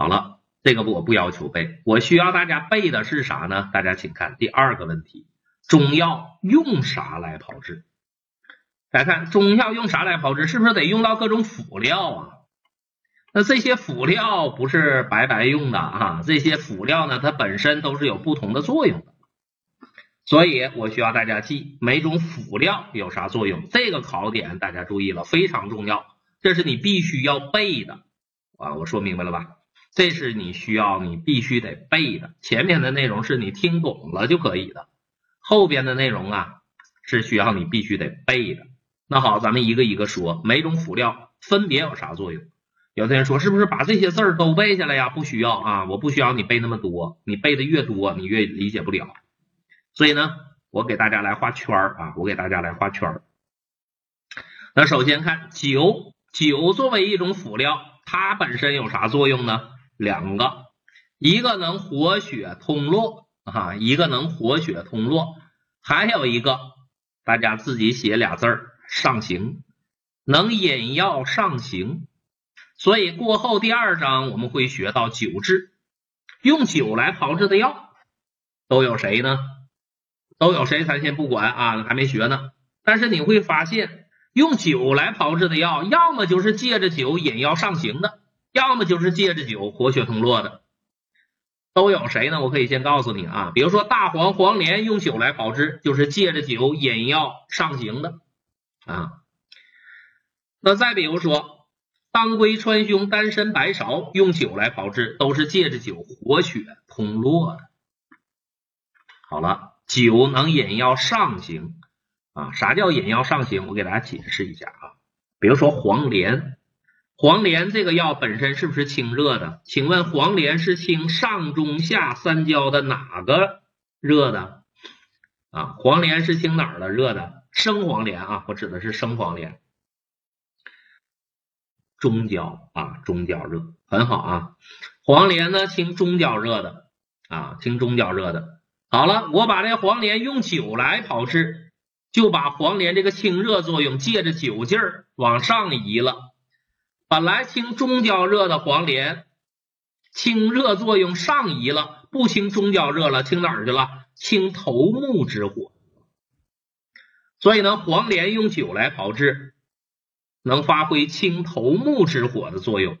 好了，这个我不要求背，我需要大家背的是啥呢？大家请看第二个问题：中药用啥来炮制？来看中药用啥来炮制？是不是得用到各种辅料啊？那这些辅料不是白白用的啊！这些辅料呢，它本身都是有不同的作用的，所以我需要大家记每种辅料有啥作用。这个考点大家注意了，非常重要，这是你必须要背的啊！我说明白了吧？这是你需要你必须得背的。前面的内容是你听懂了就可以的，后边的内容啊是需要你必须得背的。那好，咱们一个一个说，每种辅料分别有啥作用？有的人说，是不是把这些字儿都背下来呀？不需要啊，我不需要你背那么多，你背的越多，你越理解不了。所以呢，我给大家来画圈儿啊，我给大家来画圈儿。那首先看酒，酒作为一种辅料，它本身有啥作用呢？两个，一个能活血通络啊，一个能活血通络，还有一个，大家自己写俩字儿，上行，能引药上行。所以过后第二章我们会学到酒治，用酒来炮制的药都有谁呢？都有谁？咱先不管啊，还没学呢。但是你会发现，用酒来炮制的药，要么就是借着酒引药上行的，要么就是借着酒活血通络的。都有谁呢？我可以先告诉你啊，比如说大黄、黄连用酒来炮制，就是借着酒引药上行的啊。那再比如说。当归、川芎、丹参、白芍用酒来炮制，都是借着酒活血通络的。好了，酒能引药上行啊？啥叫引药上行？我给大家解释一下啊。比如说黄连，黄连这个药本身是不是清热的？请问黄连是清上中下三焦的哪个热的啊？黄连是清哪儿的热的？生黄连啊，我指的是生黄连。中焦啊，中焦热很好啊。黄连呢，清中焦热的啊，清中焦热的。好了，我把这黄连用酒来炮制，就把黄连这个清热作用借着酒劲儿往上移了。本来清中焦热的黄连，清热作用上移了，不清中焦热了，清哪儿去了？清头目之火。所以呢，黄连用酒来炮制。能发挥清头目之火的作用，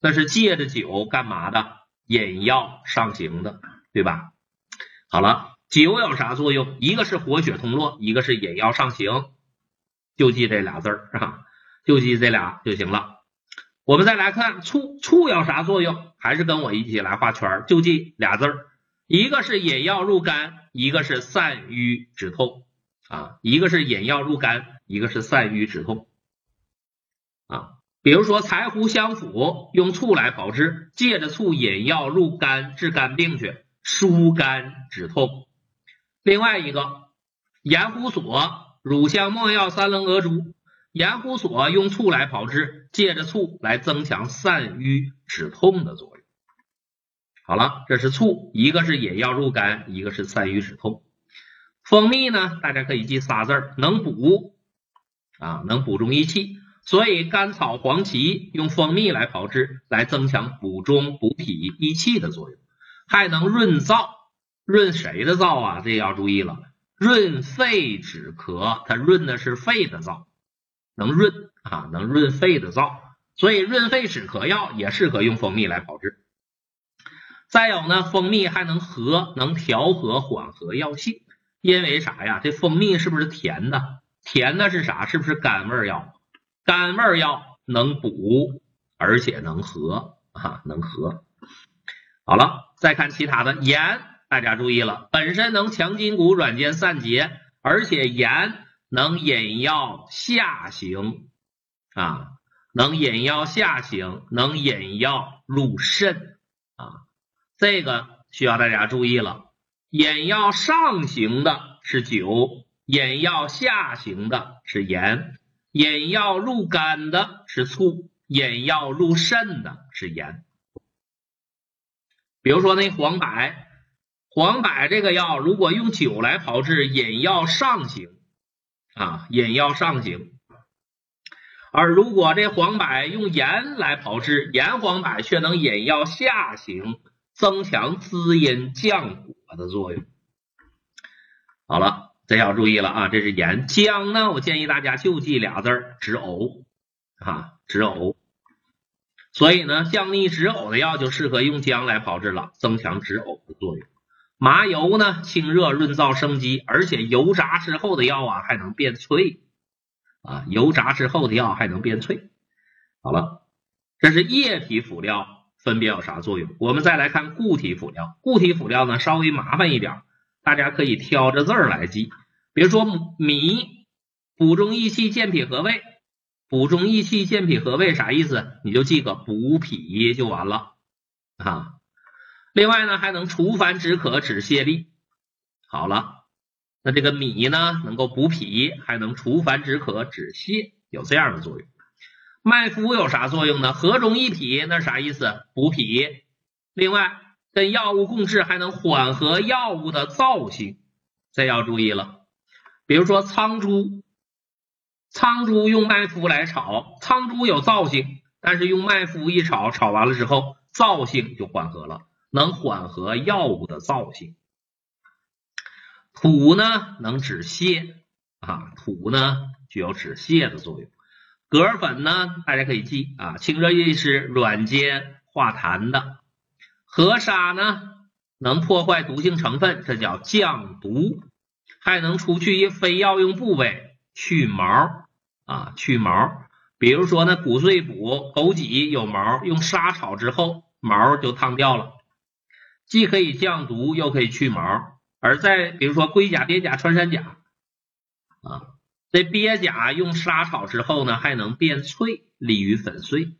那是借着酒干嘛的？引药上行的，对吧？好了，酒有啥作用？一个是活血通络，一个是引药上行，就记这俩字儿啊，就记这俩就行了。我们再来看醋，醋有啥作用？还是跟我一起来画圈，就记俩字儿，一个是引药入肝，一个是散瘀止痛啊，一个是引药入肝，一个是散瘀止痛。啊，比如说柴胡相辅，用醋来炮制，借着醋引药入肝，治肝病去，疏肝止痛。另外一个盐胡索、乳香没药、三棱鹅珠，盐胡索用醋来炮制，借着醋来增强散瘀止痛的作用。好了，这是醋，一个是引药入肝，一个是散瘀止痛。蜂蜜呢，大家可以记仨字儿，能补啊，能补中益气。所以甘草、黄芪用蜂蜜来炮制，来增强补中、补脾、益气的作用，还能润燥。润谁的燥啊？这要注意了，润肺止咳，它润的是肺的燥，能润啊，能润肺的燥。所以润肺止咳药也适合用蜂蜜来炮制。再有呢，蜂蜜还能和，能调和缓和药性。因为啥呀？这蜂蜜是不是甜的？甜的是啥？是不是甘味药？甘味药能补，而且能和啊，能和。好了，再看其他的盐，大家注意了，本身能强筋骨、软坚散结，而且盐能引药下行啊，能引药下行，能引药入肾啊。这个需要大家注意了，引药上行的是酒，引药下行的是盐。引药入肝的是醋，引药入肾的是盐。比如说那黄柏，黄柏这个药如果用酒来炮制，引药上行啊，引药上行。而如果这黄柏用盐来炮制，盐黄柏却能引药下行，增强滋阴降火的作用。好了，这要注意了啊，这是盐。姜呢，我建议大家就记俩字儿：止呕啊，止呕。所以呢，降逆止呕的药就适合用姜来炮制了，增强止呕的作用。麻油呢，清热润燥生肌，而且油炸之后的药啊还能变脆啊，油炸之后的药还能变脆。好了，这是液体辅料分别有啥作用？我们再来看固体辅料。固体辅料呢稍微麻烦一点，大家可以挑着字儿来记。比如说米，补中益气，健脾和胃。补中益气，健脾和胃啥意思？你就记个补脾就完了啊。另外呢，还能除烦止渴、止泻痢。好了，那这个米呢，能够补脾，还能除烦止渴、止泻，有这样的作用。麦麸有啥作用呢？和中益脾，那啥意思？补脾。另外，跟药物共治，还能缓和药物的燥性，这要注意了。比如说苍术，苍术用麦麸来炒，苍术有燥性，但是用麦麸一炒，炒完了之后，燥性就缓和了。能缓和药物的燥性，土呢能止泻啊，土呢具有止泻的作用。葛粉呢，大家可以记啊，清热利湿、软坚化痰的。河沙呢能破坏毒性成分，这叫降毒，还能除去一非药用部位，去毛啊，去毛。比如说呢，骨碎补、枸杞有毛，用沙炒之后，毛就烫掉了。既可以降毒，又可以去毛。而在比如说龟甲、鳖甲、穿山甲啊，这鳖甲用沙炒之后呢，还能变脆，利于粉碎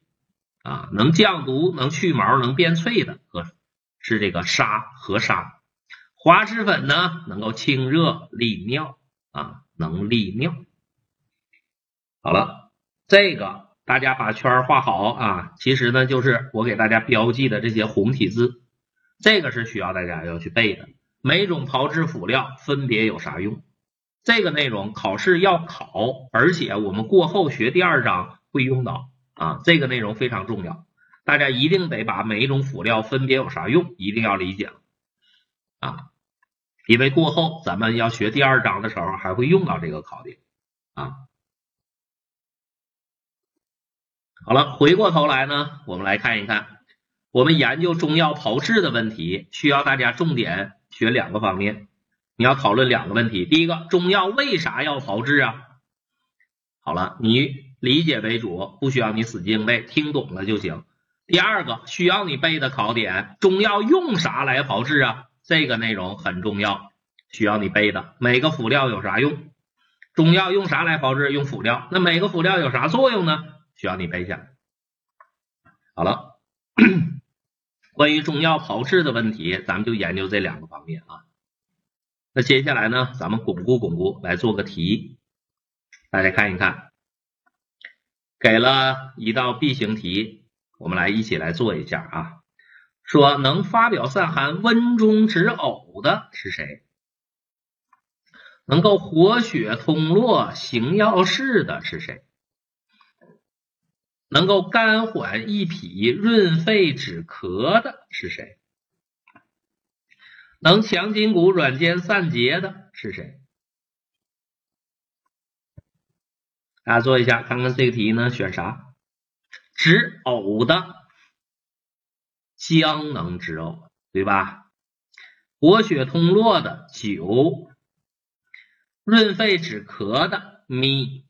啊，能降毒、能去毛、能变脆的，和是这个沙和沙。滑石粉呢，能够清热利尿啊，能利尿。好了，这个大家把圈画好啊，其实呢，就是我给大家标记的这些红体字。这个是需要大家要去背的，每种炮制辅料分别有啥用？这个内容考试要考，而且我们过后学第二章会用到啊，这个内容非常重要，大家一定得把每一种辅料分别有啥用，一定要理解啊，因为过后咱们要学第二章的时候还会用到这个考点啊。好了，回过头来呢，我们来看一看。我们研究中药炮制的问题，需要大家重点学两个方面。你要讨论两个问题：第一个，中药为啥要炮制啊？好了，你理解为主，不需要你死记硬背，听懂了就行。第二个，需要你背的考点：中药用啥来炮制啊？这个内容很重要，需要你背的。每个辅料有啥用？中药用啥来炮制？用辅料。那每个辅料有啥作用呢？需要你背下。好了。关于中药炮制的问题，咱们就研究这两个方面啊。那接下来呢，咱们巩固巩固，来做个题，大家看一看，给了一道 B 型题，我们来一起来做一下啊。说能发表散寒、温中止呕的是谁？能够活血通络、行药事的是谁？能够肝缓益脾、润肺止咳的是谁？能强筋骨、软坚散结的是谁？大家做一下，看看这个题呢，选啥？止呕的姜能止呕，对吧？活血通络的酒，润肺止咳的米，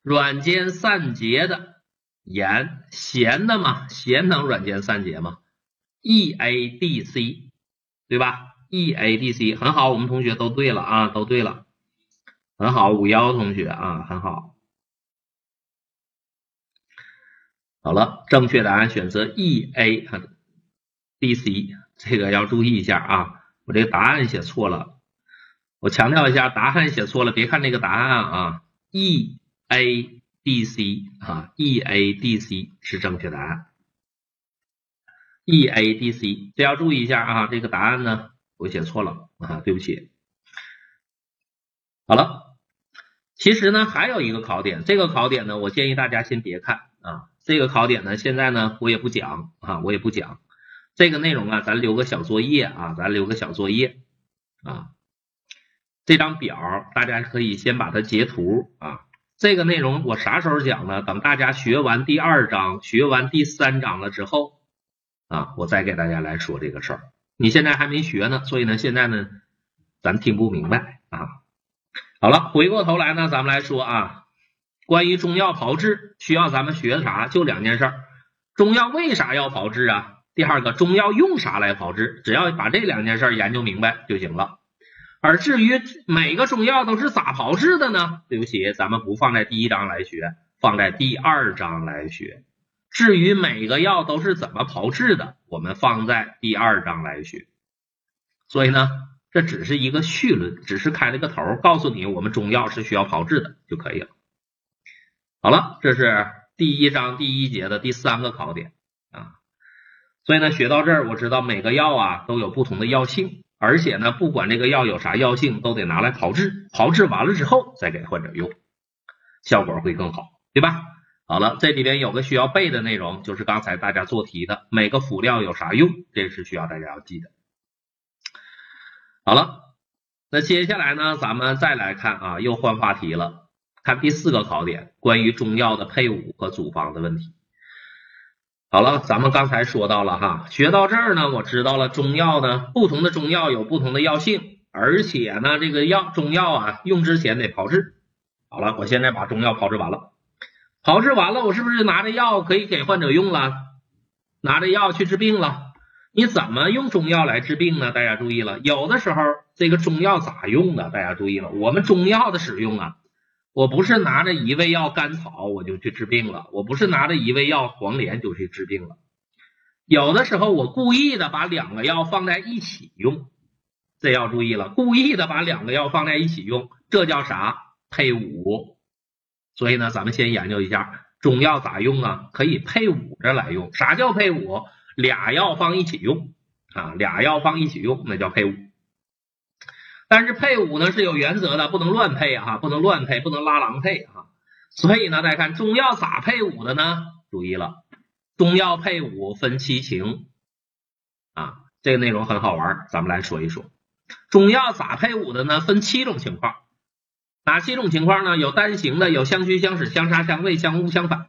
软坚散结的。盐咸的嘛，咸能软坚散结吗？E A D C，对吧？E A D C 很好，我们同学都对了啊，都对了，很好，五幺同学啊，很好。好了，正确答案选择 E A D C，这个要注意一下啊，我这个答案写错了，我强调一下，答案写错了，别看这个答案啊，E A。D C 啊，E A D C 是正确答案。E A D C，这要注意一下啊，这个答案呢我写错了啊，对不起。好了，其实呢，还有一个考点，这个考点呢，我建议大家先别看啊。这个考点呢，现在呢，我也不讲啊，我也不讲这个内容啊，咱留个小作业啊，咱留个小作业啊。这张表大家可以先把它截图啊。这个内容我啥时候讲呢？等大家学完第二章、学完第三章了之后啊，我再给大家来说这个事儿。你现在还没学呢，所以呢，现在呢，咱听不明白啊。好了，回过头来呢，咱们来说啊，关于中药炮制需要咱们学啥？就两件事儿。中药为啥要炮制啊？第二个，中药用啥来炮制？只要把这两件事研究明白就行了。而至于每个中药都是咋炮制的呢？对不起，咱们不放在第一章来学，放在第二章来学。至于每个药都是怎么炮制的，我们放在第二章来学。所以呢。这只是一个序论，只是开了个头，告诉你我们中药是需要炮制的就可以了。好了，这是第一章第一节的第三个考点啊。所以呢，学到这儿，我知道每个药啊都有不同的药性，而且呢，不管这个药有啥药性，都得拿来炮制，炮制完了之后再给患者用，效果会更好，对吧？好了，这里边有个需要背的内容，就是刚才大家做题的每个辅料有啥用，这是需要大家要记的。好了，那接下来呢，咱们再来看啊，又换话题了，看第四个考点，关于中药的配伍和组方的问题。好了，咱们刚才说到了哈，学到这儿呢，我知道了中药呢，不同的中药有不同的药性，而且呢，这个药中药啊，用之前得炮制。好了，我现在把中药炮制完了，炮制完了，我是不是拿着药可以给患者用了？拿着药去治病了？你怎么用中药来治病呢？大家注意了，有的时候这个中药咋用的？大家注意了，我们中药的使用啊，我不是拿着一味药甘草我就去治病了，我不是拿着一味药黄连就去治病了。有的时候我故意的把两个药放在一起用，这要注意了，故意的把两个药放在一起用，这叫啥？配伍。所以呢，咱们先研究一下中药咋用啊？可以配伍着来用。啥叫配伍？俩药放一起用啊，俩药放一起用，那叫配伍。但是配伍呢是有原则的，不能乱配啊，不能乱配，不能拉郎配啊。所以呢，大家看中药咋配伍的呢？注意了，中药配伍分七情啊，这个内容很好玩，咱们来说一说。中药咋配伍的呢？分七种情况，哪七种情况呢？有单行的，有相虚、相使、相杀、相位、相误、相反，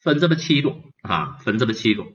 分这么七种啊，分这么七种。